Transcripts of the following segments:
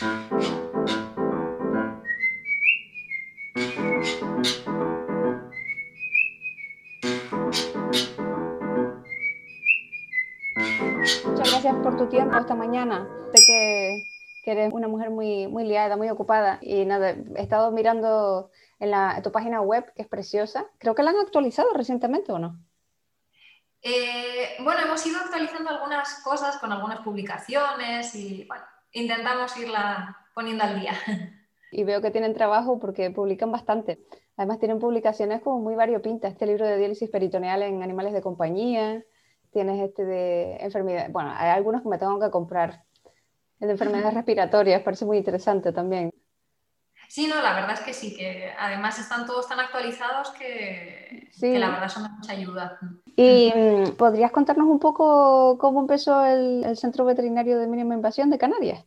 Muchas gracias por tu tiempo esta mañana. Sé que, eres una mujer muy, muy liada, muy ocupada. Y nada, he estado mirando en, la, tu página web, que es preciosa. Creo que la han actualizado recientemente, ¿o no? Eh, bueno, hemos ido actualizando algunas cosas con algunas publicaciones y bueno, intentamos irla poniendo al día. Y veo que tienen trabajo porque publican bastante. Además tienen publicaciones como muy variopintas. Este libro de diálisis peritoneal en animales de compañía, tienes este de enfermedades, bueno, hay algunos que me tengo que comprar. El de enfermedades respiratorias, parece muy interesante también. Sí, no, la verdad es que sí, que además están todos tan actualizados que, la verdad son de mucha ayuda. ¿Y mm, podrías contarnos un poco cómo empezó el, Centro Veterinario de Mínima Invasión de Canarias?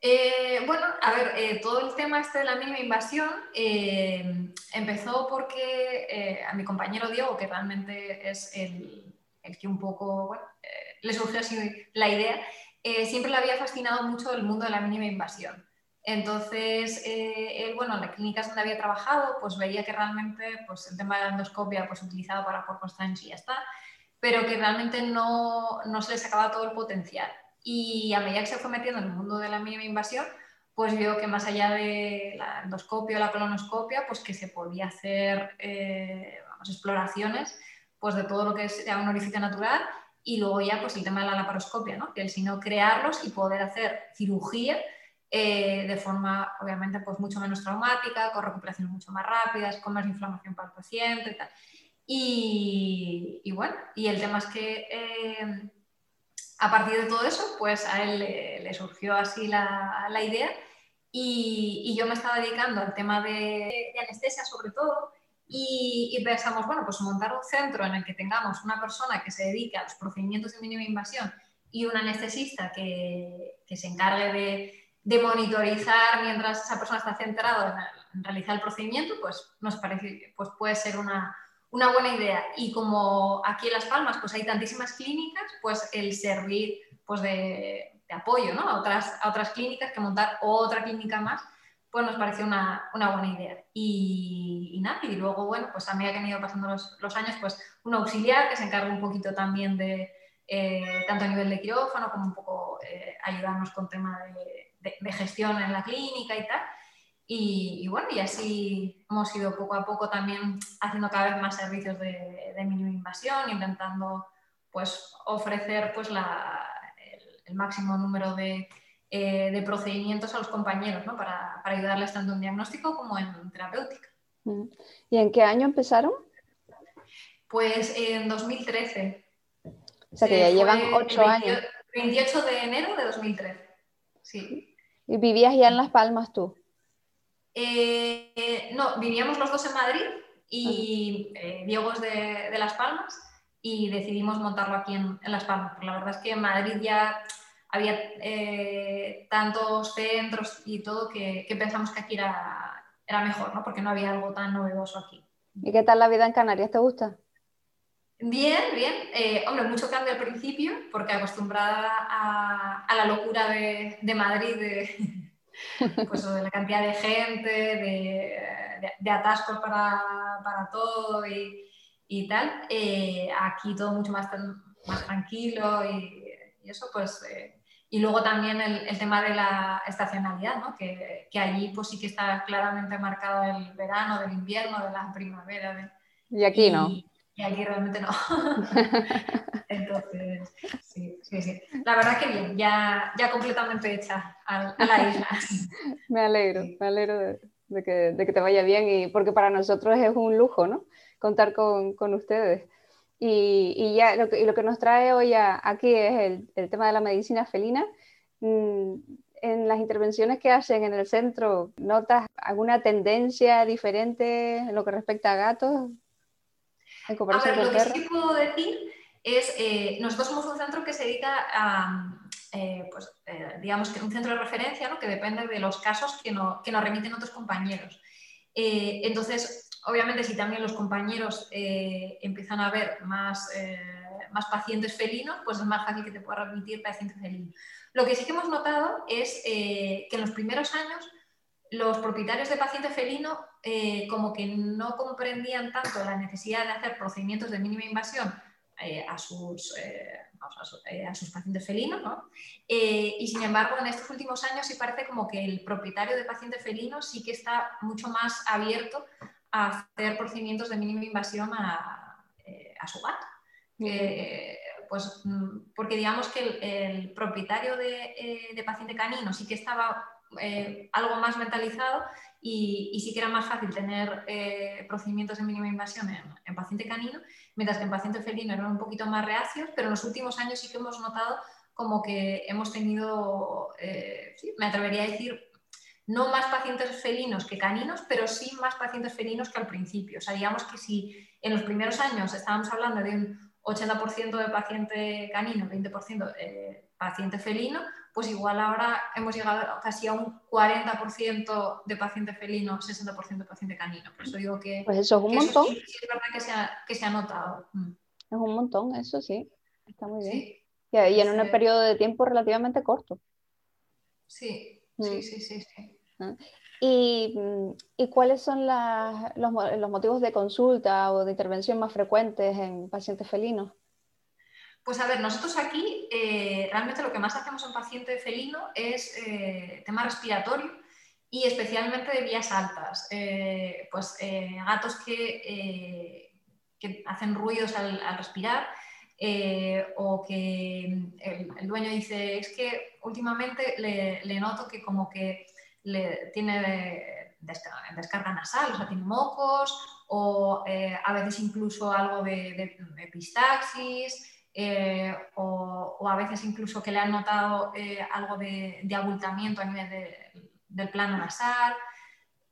Eh, bueno, a ver, eh, todo el tema este de la mínima invasión eh, empezó porque a mi compañero Diego, que realmente es el, el que un poco, bueno, le surgió así la idea, siempre le había fascinado mucho el mundo de la mínima invasión. Entonces, eh, bueno, en las clínicas donde había trabajado, pues veía que realmente pues, el tema de la endoscopia pues, utilizado para cuerpos trans y ya está, pero que realmente no, no se le sacaba todo el potencial. Y a medida que se fue metiendo en el mundo de la mínima invasión, pues vio que más allá de la endoscopia o la colonoscopia, pues que se podía hacer eh, vamos, exploraciones pues de todo lo que sea un orificio natural y luego ya pues el tema de la laparoscopia, ¿no? que el sino crearlos y poder hacer cirugía eh, de forma obviamente pues mucho menos traumática, con recuperaciones mucho más rápidas, con más inflamación para el paciente y bueno, y el tema es que eh, a partir de todo eso, pues a él le, surgió así la, la idea y, yo me estaba dedicando al tema de, anestesia sobre todo y, pensamos, bueno, pues montar un centro en el que tengamos una persona que se dedique a los procedimientos de mínima invasión y un anestesista que, que se encargue de de monitorizar mientras esa persona está centrada en, realizar el procedimiento, pues nos parece pues puede ser una, buena idea. Y como aquí en Las Palmas pues hay tantísimas clínicas, pues el servir pues de, apoyo ¿no? a, otras, a otras clínicas que montar otra clínica más, pues nos pareció una, buena idea. Y, nada, y luego, bueno, pues a medida que han ido pasando los, años, pues un auxiliar que se encarga un poquito también de, eh, tanto a nivel de quirófano como un poco eh, ayudarnos con tema de de, gestión en la clínica y tal. Y, bueno, y así hemos ido poco a poco también haciendo cada vez más servicios de, de mínima invasión, intentando pues ofrecer pues la, el, máximo número de, eh, de, procedimientos a los compañeros ¿no? para, para, ayudarles tanto en diagnóstico como en terapéutica. Mm. ¿Y en qué año empezaron? Pues en 2013. O sea que ya llevan ocho años. 28 de enero de 2013. Sí. ¿Y vivías ya en Las Palmas tú? Eh, no, vivíamos los dos en Madrid y eh, Diego es de, Las Palmas y decidimos montarlo aquí en, Las Palmas. Porque la verdad es que en Madrid ya había eh, tantos centros y todo que, pensamos que aquí era, era mejor, ¿no? porque no había algo tan novedoso aquí. ¿Y qué tal la vida en Canarias? ¿Te gusta? Bien, bien. Eh, hombre, mucho cambio al principio, porque acostumbrada a, la locura de, Madrid, de, pues, de la cantidad de gente, de, atascos para, todo y, tal. Eh, aquí todo mucho más, más tranquilo y, eso, pues. Eh, y luego también el, tema de la estacionalidad, ¿no? que, allí pues sí que está claramente marcado el verano, del invierno, de la primavera. y aquí no y aquí realmente no. Entonces, sí, sí, sí. La verdad que bien, ya, ya completamente hecha a, la isla. me alegro, me alegro de, que, de, que, te vaya bien y porque para nosotros es un lujo, ¿no? Contar con, con ustedes. Y, y, ya lo que, y lo que nos trae hoy aquí es el, el, tema de la medicina felina. Mm, en las intervenciones que hacen en el centro, ¿notas alguna tendencia diferente en lo que respecta a gatos? A ver, lo que sí puedo decir es, eh, nosotros somos un centro que se dedica a, eh, pues, eh, digamos que un centro de referencia, ¿no? que depende de los casos que, que nos remiten otros compañeros. entonces, obviamente, si también los compañeros empiezan a ver más, más pacientes felinos, pues es más fácil que te pueda remitir paciente felino. Lo que sí que hemos notado es que en los primeros años los propietarios de paciente felino como que no comprendían tanto la necesidad de hacer procedimientos de mínima invasión a sus eh, a sus pacientes felinos, ¿no? Eh, y sin embargo, en estos últimos años sí parece como que el propietario de paciente felino sí que está mucho más abierto a hacer procedimientos de mínima invasión a, eh, su gato. pues, mm, porque digamos que el, propietario de, paciente canino sí que estaba algo más mentalizado y, sí que era más fácil tener procedimientos de mínima invasión en, paciente canino mientras que en paciente felino eran un poquito más reacios, pero en los últimos años sí que hemos notado como que hemos tenido, eh, me atrevería a decir, no más pacientes felinos que caninos, pero sí más pacientes felinos que al principio. O sea, digamos que si en los primeros años estábamos hablando de un 80% de paciente canino, 20% de paciente felino, pues igual ahora hemos llegado casi a un 40% de paciente felino, 60% de paciente canino. Por eso digo que... Pues eso es un montón. sí, es verdad que se ha, que se ha notado. Mm. Es un montón, eso sí. Está muy bien. Y en un periodo de tiempo relativamente corto. Sí, sí, mm. sí, sí. sí. Ah. ¿Y, ¿Y, cuáles son las, los, los motivos de consulta o de intervención más frecuentes en pacientes felinos? Pues a ver, nosotros aquí eh, realmente lo que más hacemos en paciente felino es eh, tema respiratorio y especialmente de vías altas. Eh, pues gatos que, hacen ruidos al, respirar o que el, dueño dice, es que últimamente le, noto que como que le tiene descarga, nasal, o sea, tiene mocos o a veces incluso algo de, de epistaxis. Eh, o, a veces incluso que le han notado eh, algo de, abultamiento a nivel del plano nasal.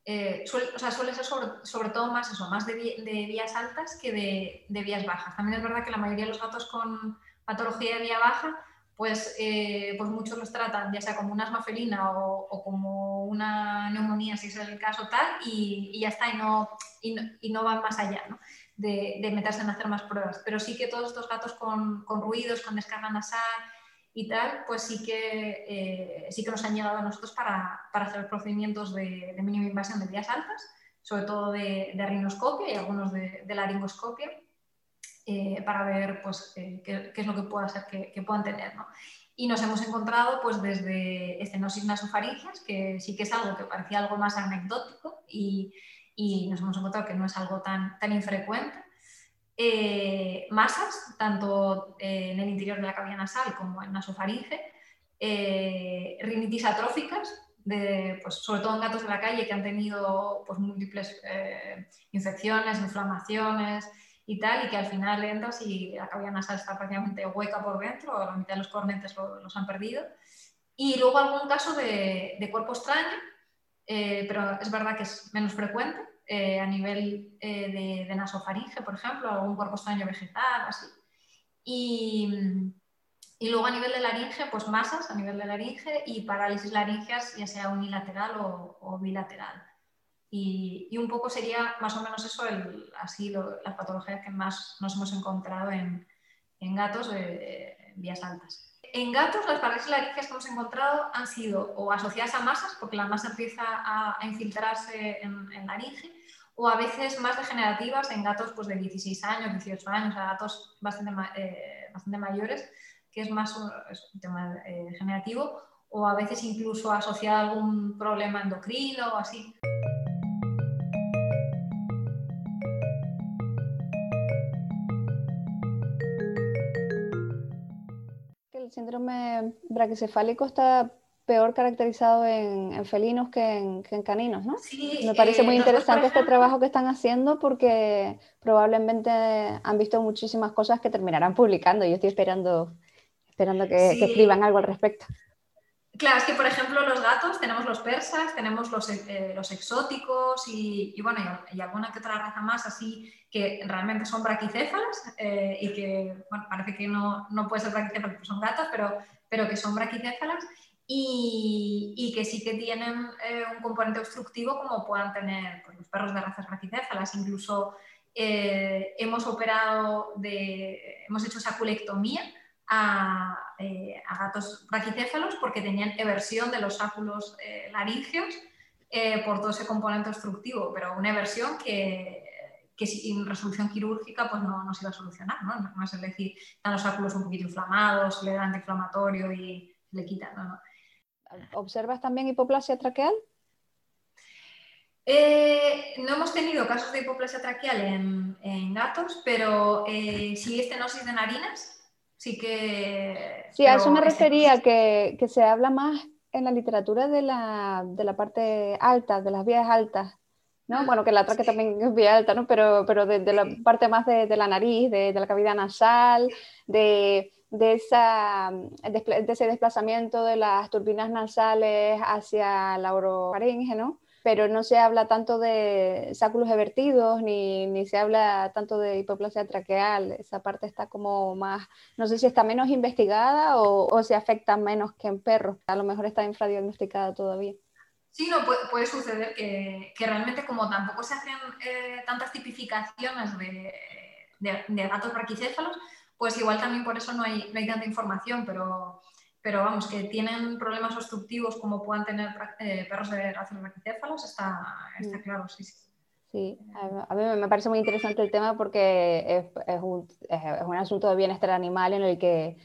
Eh, suele, o sea, suele ser sobre, todo más eso, más de, vías altas que de, vías bajas. También es verdad que la mayoría de los gatos con patología de vía baja, pues, pues muchos los tratan ya sea como un asma felina o, como una neumonía, si es el caso tal, y, ya está, y no, y no, y no van más allá. ¿no? De, meterse en hacer más pruebas. Pero sí que todos estos gatos con, ruidos, con descarga nasal y tal, pues sí que, eh, sí que nos han llegado a nosotros para, hacer procedimientos de, mínima invasión de vías altas, sobre todo de, de rinoscopia y algunos de, laringoscopia, eh, para ver pues, eh, qué, es lo que pueda ser que, puedan tener. Y nos hemos encontrado pues, desde estenosis nasofaringeas, que sí que es algo que parecía algo más anecdótico y, y nos hemos encontrado que no es algo tan, tan infrecuente. Eh, masas, tanto eh, en el interior de la cavidad nasal como en nasofaringe, eh, rinitis atróficas, de, pues, sobre todo en gatos de la calle que han tenido pues, múltiples infecciones, inflamaciones y tal, y que al final entras y la cavidad nasal está prácticamente hueca por dentro, o la mitad de los cornetes los han perdido. Y luego algún caso de, de cuerpo extraño, eh, pero es verdad que es menos frecuente eh, a nivel eh, de, nasofaringe, por ejemplo, algún cuerpo extraño vegetal, así. Y, y, luego a nivel de laringe, pues masas a nivel de laringe y parálisis laringeas, ya sea unilateral o, bilateral. Y, y, un poco sería más o menos eso, el, así las patologías que más nos hemos encontrado en, en gatos de vías altas en gatos las parálisis laringeas que hemos encontrado han sido o asociadas a masas, porque la masa empieza a, infiltrarse en, en laringe, o a veces más degenerativas en gatos pues, de 16 años, 18 años, a gatos bastante, eh, bastante mayores, que es más un, tema eh, degenerativo, o a veces incluso asociada a algún problema endocrino o así. Síndrome braquicefálico está peor caracterizado en, felinos que en, caninos, ¿no? Sí, Me parece muy eh, interesante este trabajo que están haciendo porque probablemente han visto muchísimas cosas que terminarán publicando. Yo estoy esperando, esperando que escriban algo al respecto. Claro, es que por ejemplo los gatos, tenemos los persas, tenemos los, eh, exóticos y, bueno, y, alguna que otra raza más así que realmente son braquicéfalas eh, y que, bueno, parece que no, no puede ser braquicéfalas porque son gatos, pero, pero que son braquicéfalas y, y que sí que tienen eh, un componente obstructivo como puedan tener pues, los perros de razas braquicéfalas, incluso hemos operado, de, hemos hecho saculectomía a, eh, a gatos braquicéfalos porque tenían eversión de los sáculos eh, laríngeos por todo ese componente obstructivo, pero una eversión que, que sin resolución quirúrgica pues no, no, se iba a solucionar, ¿no? No es decir, están los sáculos un poquito inflamados, le dan antiinflamatorio y le quitan, ¿no? ¿Observas también hipoplasia traqueal? Eh, no hemos tenido casos de hipoplasia traqueal en, gatos, pero eh, sí estenosis de narinas, sí que... Sí, a eso me refería, que, se habla más en la literatura de la, parte alta, de las vías altas, ¿no? Ah, bueno, que la traquea también es vía alta, ¿no? Pero, pero de, la parte más de, la nariz, de, la cavidad nasal, de, esa, de, ese desplazamiento de las turbinas nasales hacia la orofaringe, ¿no? Pero no se habla tanto de sáculos evertidos ni, ni, se habla tanto de hipoplasia traqueal. Esa parte está como más, no sé si está menos investigada o, o se afecta menos que en perros. A lo mejor está infradiagnosticada todavía. Sí, no, puede, puede suceder que, que, realmente como tampoco se hacen eh, tantas tipificaciones de, de, de, gatos braquicéfalos, pues igual también por eso no hay, no hay tanta información, pero pero vamos, que tienen problemas obstructivos como puedan tener eh, perros de raza braquicéfalos, está, está mm. claro, sí, sí. Sí, a mí me parece muy interesante el tema porque es, es, un, es, un, asunto de bienestar animal en el que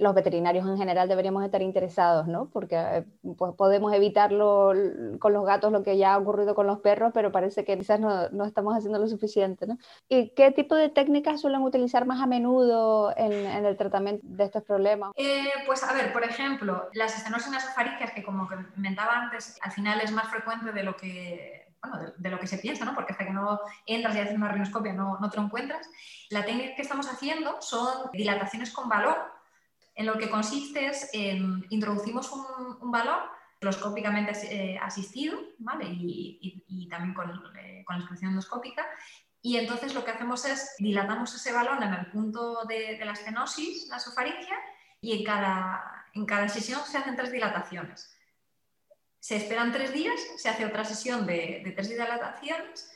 los veterinarios en general deberíamos estar interesados, ¿no? Porque eh, pues podemos evitarlo con los gatos lo que ya ha ocurrido con los perros, pero parece que quizás no, no estamos haciendo lo suficiente, ¿no? ¿Y qué tipo de técnicas suelen utilizar más a menudo en, en el tratamiento de estos problemas? Eh, pues a ver, por ejemplo, las estenosis nasofaringeas, que como comentaba antes, al final es más frecuente de lo que bueno, de, lo que se piensa, ¿no? porque hasta que no entras y haces una rinoscopia no, no te lo encuentras. La técnica que estamos haciendo son dilataciones con valor, en lo que consiste es, en introducimos un, valor endoscópicamente eh, asistido ¿vale? y, también con, eh, con, la endoscópica. Y entonces lo que hacemos es dilatamos ese balón en el punto de, la estenosis nasofaringia y en cada, en cada sesión se hacen tres dilataciones. Se esperan tres días, se hace otra sesión de, de tres dilataciones,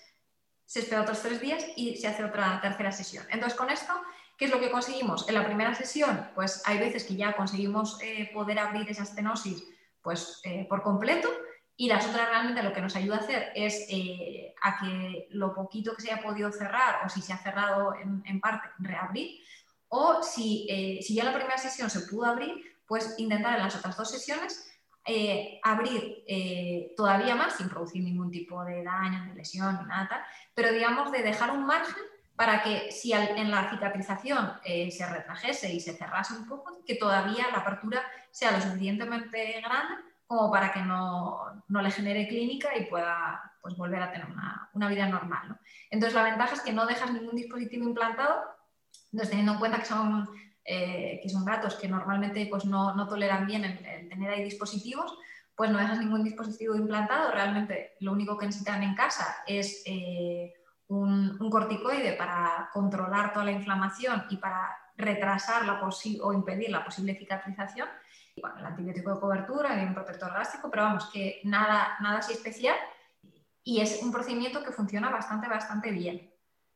se espera otros tres días y se hace otra tercera sesión. Entonces con esto ¿Qué es lo que conseguimos? En la primera sesión, pues hay veces que ya conseguimos eh, poder abrir esa estenosis pues, eh, por completo y las otras realmente lo que nos ayuda a hacer es eh, a que lo poquito que se haya podido cerrar o si se ha cerrado en, parte, reabrir. O si, si, ya en la primera sesión se pudo abrir, pues intentar en las otras dos sesiones abrir todavía más sin producir ningún tipo de daño, de lesión nada, pero digamos de dejar un margen para que si en la cicatrización eh, se retrajese y se cerrase un poco, que todavía la apertura sea lo suficientemente grande como para que no, no le genere clínica y pueda pues, volver a tener una, una vida normal. Entonces la ventaja es que no dejas ningún dispositivo implantado, entonces teniendo en cuenta que son, eh, que son gatos que normalmente pues, no, no toleran bien el, tener ahí dispositivos, pues no dejas ningún dispositivo implantado, realmente lo único que necesitan en casa es... Eh, un, corticoide para controlar toda la inflamación y para retrasar la o impedir la posible cicatrización. Bueno, el antibiótico de cobertura y un protector gástrico, pero vamos, que nada, nada así especial y es un procedimiento que funciona bastante, bastante bien.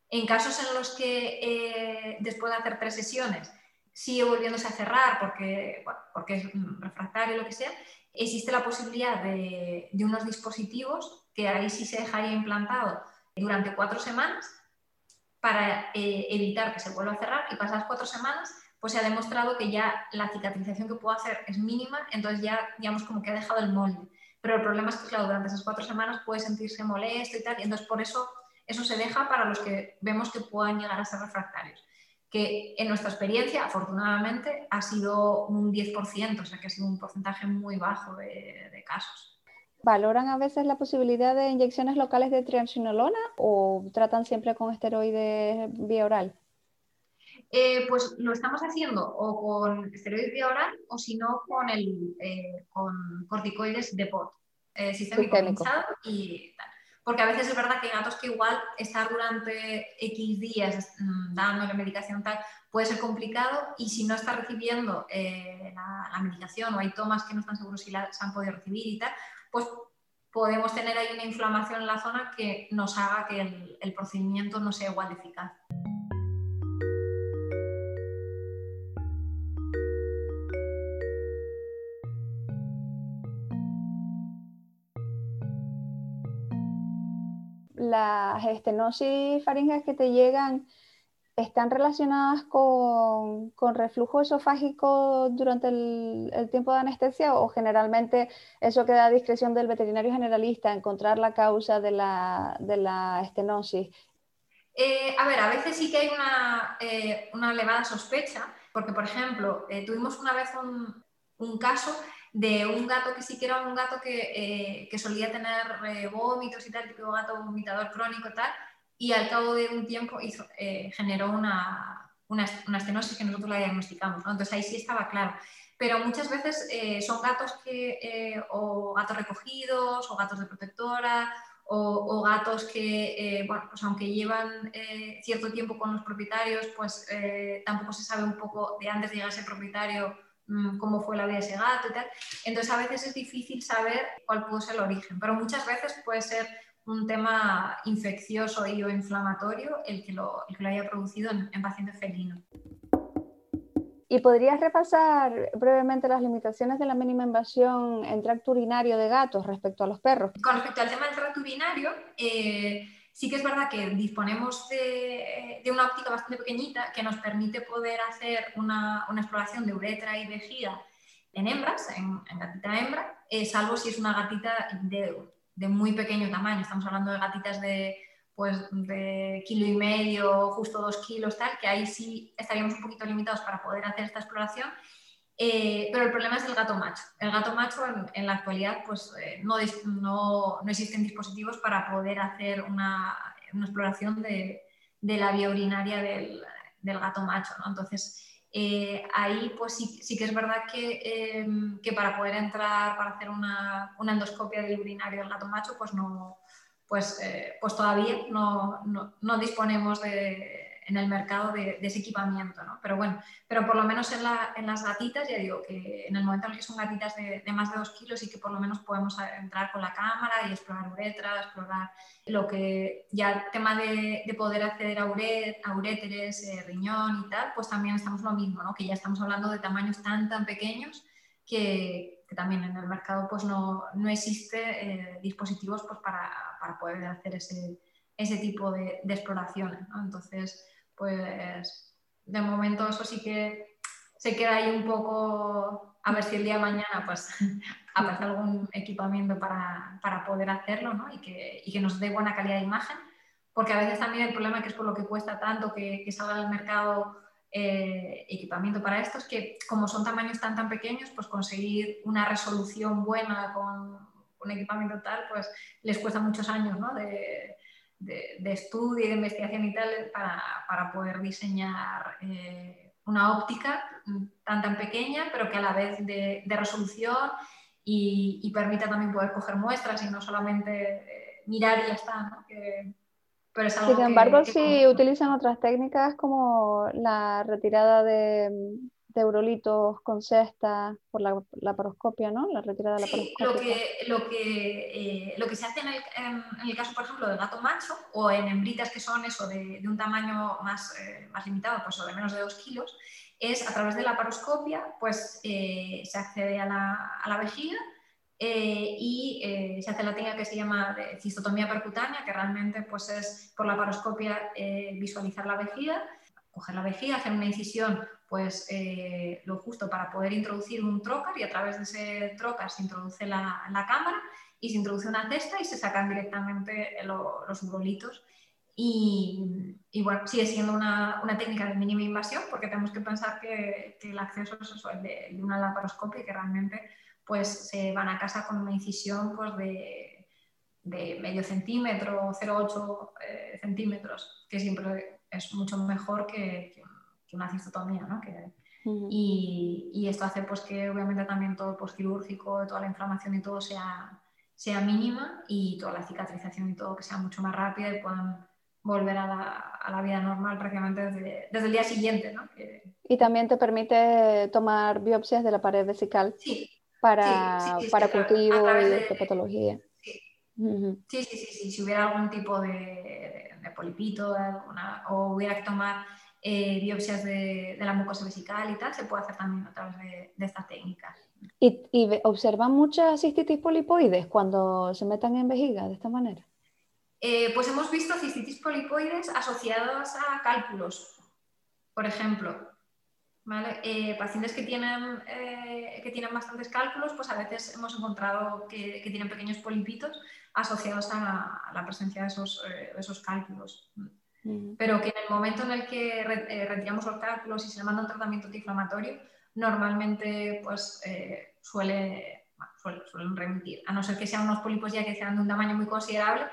En casos en los que eh, después de hacer tres sesiones sigue volviéndose a cerrar porque, porque es refractario o lo que sea, existe la posibilidad de, de unos dispositivos que ahí sí se dejaría implantado durante cuatro semanas para eh, evitar que se vuelva a cerrar y pasadas cuatro semanas pues se ha demostrado que ya la cicatrización que puedo hacer es mínima, entonces ya digamos como que ha dejado el molde. Pero el problema es que, claro, durante esas cuatro semanas puede sentirse molesto y tal, y entonces por eso eso se deja para los que vemos que puedan llegar a ser refractarios. Que en nuestra experiencia, afortunadamente, ha sido un 10%, o sea que ha sido un porcentaje muy bajo de casos. ¿Valoran a veces la posibilidad de inyecciones locales de triamcinolona o tratan siempre con esteroides vía oral? Eh, pues lo estamos haciendo o con esteroides vía oral o si no con, el, eh, con corticoides de POT, eh, sistémico y tal. Porque a veces es verdad que hay gatos que igual estar durante X días mm, dándole medicación tal puede ser complicado y si no está recibiendo la, medicación o hay tomas que no están seguros si las han podido recibir y tal, pues podemos tener ahí una inflamación en la zona que nos haga que el, procedimiento no sea igual de eficaz. las estenosis faringeas que te llegan están relacionadas con, reflujo esofágico durante el, tiempo de anestesia o generalmente eso queda a discreción del veterinario generalista encontrar la causa de la, estenosis? Eh, a ver, a veces sí que hay una, eh, elevada sospecha, porque por ejemplo, eh, tuvimos una vez un, un caso de un gato que sí que era un gato que, eh, solía tener eh, vómitos y tal, tipo gato vomitador crónico y tal, y al cabo de un tiempo hizo, eh, generó una, una, estenosis que nosotros la diagnosticamos. Entonces ahí sí estaba claro. Pero muchas veces son gatos que, o gatos recogidos, o gatos de protectora, o, gatos que, bueno, pues aunque llevan cierto tiempo con los propietarios, pues tampoco se sabe un poco de antes de llegar a ser propietario Mm, cómo fue la vida de ese gato y tal. Entonces a veces es difícil saber cuál pudo ser el origen, pero muchas veces puede ser un tema infeccioso y o inflamatorio el que lo, el que lo haya producido en, en pacientes felinos. ¿Y podrías repasar brevemente las limitaciones de la mínima invasión en tracto urinario de gatos respecto a los perros? Con respecto al tema del tracto urinario, eh, Sí que es verdad que disponemos de, una óptica bastante pequeñita que nos permite poder hacer una, exploración de uretra y vejiga en hembras, en, gatita hembra, eh, salvo si es una gatita de, muy pequeño tamaño. Estamos hablando de gatitas de, pues, de kilo y medio, justo dos kilos, tal, que ahí sí estaríamos un poquito limitados para poder hacer esta exploración. Eh, pero el problema es el gato macho. El gato macho en, la actualidad pues, eh, no, no, no, existen dispositivos para poder hacer una, una exploración de, de, la vía urinaria del, del gato macho. ¿no? Entonces, eh, ahí pues sí, sí, que es verdad que, que, para poder entrar, para hacer una, una, endoscopia del urinario del gato macho, pues, no, pues, pues todavía no, no disponemos de en el mercado de, ese equipamiento, ¿no? Pero bueno, pero por lo menos en, las gatitas, ya digo que en el momento en el que son gatitas de, más de dos kilos y que por lo menos podemos entrar con la cámara y explorar uretra, explorar lo que ya el tema de, poder acceder a, uréteres, eh, riñón y tal, pues también estamos lo mismo, ¿no? Que ya estamos hablando de tamaños tan, tan pequeños que, también en el mercado pues no, no existe eh, dispositivos pues para, para, poder hacer ese, ese tipo de, de exploraciones. ¿no? Entonces, pues de momento eso sí que se queda ahí un poco a ver si el día de mañana pues aparece algún equipamiento para, para poder hacerlo ¿no? y, que, y, que, nos dé buena calidad de imagen, porque a veces también el problema que es por lo que cuesta tanto que, salga al mercado eh, equipamiento para esto es que como son tamaños tan tan pequeños, pues conseguir una resolución buena con un equipamiento tal, pues les cuesta muchos años ¿no? de, de, estudio y de investigación y tal para, para poder diseñar eh, una óptica tan tan pequeña, pero que a la vez de, de resolución y, y, permita también poder coger muestras y no solamente eh, mirar y ya está. ¿no? Que, pero es algo Sin embargo, sí utilizan otras técnicas como la retirada de, de urolitos con cesta por la laparoscopia, ¿no? La retirada de la sí, lo que, lo, que, eh, lo que se hace en el, en, el, caso, por ejemplo, del gato macho o en hembritas que son eso de, de un tamaño más, eh, más limitado, pues o de menos de 2 kilos, es a través de la laparoscopia, pues eh, se accede a la, a la vejiga y se hace la técnica que se llama cistotomía percutánea, que realmente pues es por la laparoscopia visualizar la vejiga, coger la vejiga, hacer una incisión pues eh, lo justo para poder introducir un trocar y a través de ese trocar se introduce la, la cámara y se introduce una cesta y se sacan directamente los urolitos. Y, y, bueno, sigue siendo una, una, técnica de mínima invasión porque tenemos que pensar que, el acceso es el de, una laparoscopia y que realmente pues se van a casa con una incisión pues de, de medio centímetro, 0,8 eh, centímetros, que siempre es mucho mejor que, que una cistotomía, ¿no? Que, y, y, esto hace pues que obviamente también todo postquirúrgico, toda la inflamación y todo sea, sea mínima y toda la cicatrización y todo que sea mucho más rápida y puedan volver a la, a la vida normal prácticamente desde, desde, el día siguiente. ¿no? Y también te permite tomar biopsias de la pared vesical sí, para, para cultivo y de, patología. Sí, Sí, sí, sí, sí, si hubiera algún tipo de, polipito o hubiera que tomar eh, biopsias de, la mucosa vesical y tal, se puede hacer también a través de, esta técnica. ¿Y, observan muchas cistitis polipoides cuando se metan en vejiga de esta manera? Eh, pues hemos visto cistitis polipoides asociadas a cálculos, por ejemplo. Eh, pacientes que tienen, que tienen bastantes cálculos, pues a veces hemos encontrado que, tienen pequeños polipitos asociados a la, presencia de esos, de esos cálculos. Pero que en el momento en el que eh, retiramos los cálculos y se le manda un tratamiento antiinflamatorio, normalmente pues, eh, suele, suelen remitir, a no ser que sean unos pólipos ya que sean de un tamaño muy considerable,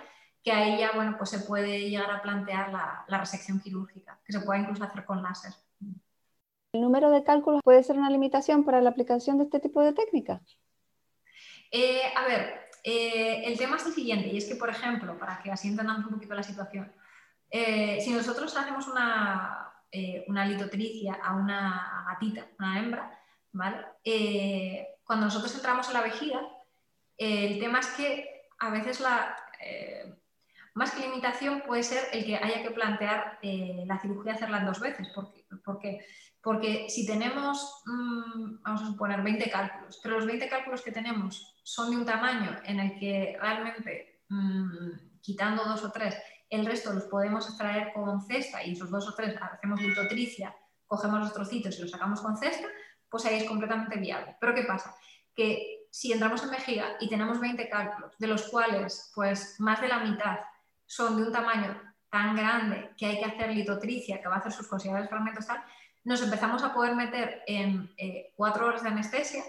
que ahí ya bueno, pues se puede llegar a plantear la, la resección quirúrgica, que se puede incluso hacer con láser. ¿El número de cálculos puede ser una limitación para la aplicación de este tipo de técnicas? Eh, a ver, el tema es el siguiente, y es que, por ejemplo, para que así entendamos un poquito la situación, eh, si nosotros hacemos una, eh, una, litotricia a una gatita, una hembra, ¿vale? Eh, cuando nosotros entramos en la vejiga, el tema es que a veces la, más que limitación puede ser el que haya que plantear la cirugía hacerla dos veces. ¿Por qué? Porque si tenemos, mm, vamos a suponer, 20 cálculos, pero los 20 cálculos que tenemos son de un tamaño en el que realmente, mm, quitando dos o tres, el resto los podemos extraer con cesta y esos dos o tres hacemos litotricia, cogemos los trocitos y los sacamos con cesta, pues ahí es completamente viable. Pero ¿qué pasa? Que si entramos en vejiga y tenemos 20 cálculos, de los cuales pues más de la mitad son de un tamaño tan grande que hay que hacer litotricia, que va a hacer sus considerables fragmentos nos empezamos a poder meter en eh, cuatro horas de anestesia,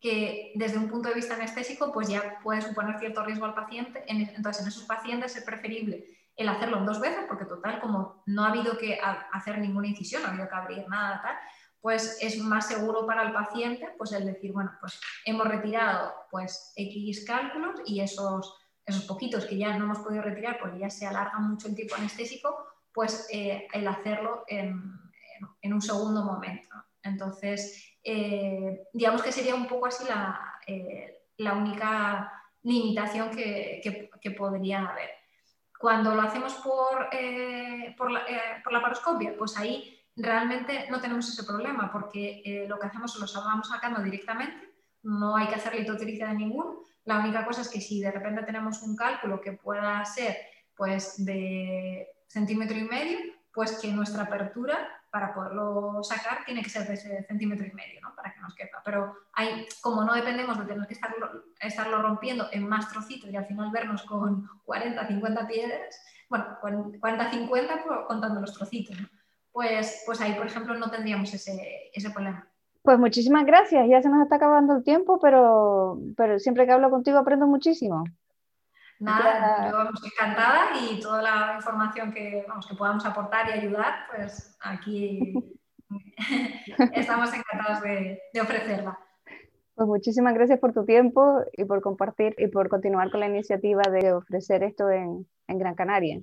que desde un punto de vista anestésico pues ya puede suponer cierto riesgo al paciente. Entonces, en esos pacientes es preferible el hacerlo dos veces, porque total, como no ha habido que hacer ninguna incisión, no ha habido que abrir nada, tal, pues es más seguro para el paciente pues el decir, bueno, pues hemos retirado pues X cálculos y esos, esos poquitos que ya no hemos podido retirar porque ya se alarga mucho el tiempo anestésico, pues eh, el hacerlo en, en, un segundo momento. Entonces, eh, digamos que sería un poco así la, eh, la única limitación que, que, que podría haber. Cuando lo hacemos por, eh, por, la, eh, por, la, paroscopia, pues ahí realmente no tenemos ese problema porque eh, lo que hacemos lo vamos sacando directamente, no hay que hacer litotricia de ninguno. La única cosa es que si de repente tenemos un cálculo que pueda ser pues de centímetro y medio, pues que nuestra apertura para poderlo sacar tiene que ser de ese centímetro y medio, ¿no? para que nos quepa. Pero hay, como no dependemos de tener que estarlo, rompiendo en más trocitos y al final vernos con 40, 50 piedras, bueno, 40, 50 contando los trocitos, pues, pues ahí, por ejemplo, no tendríamos ese, ese problema. Pues muchísimas gracias, ya se nos está acabando el tiempo, pero, pero siempre que hablo contigo aprendo muchísimo. Nada, yo vamos, encantada y toda la información que, vamos, que podamos aportar y ayudar, pues aquí estamos encantados de, ofrecerla. Pues muchísimas gracias por tu tiempo y por compartir y por continuar con la iniciativa de ofrecer esto en, en Gran Canaria.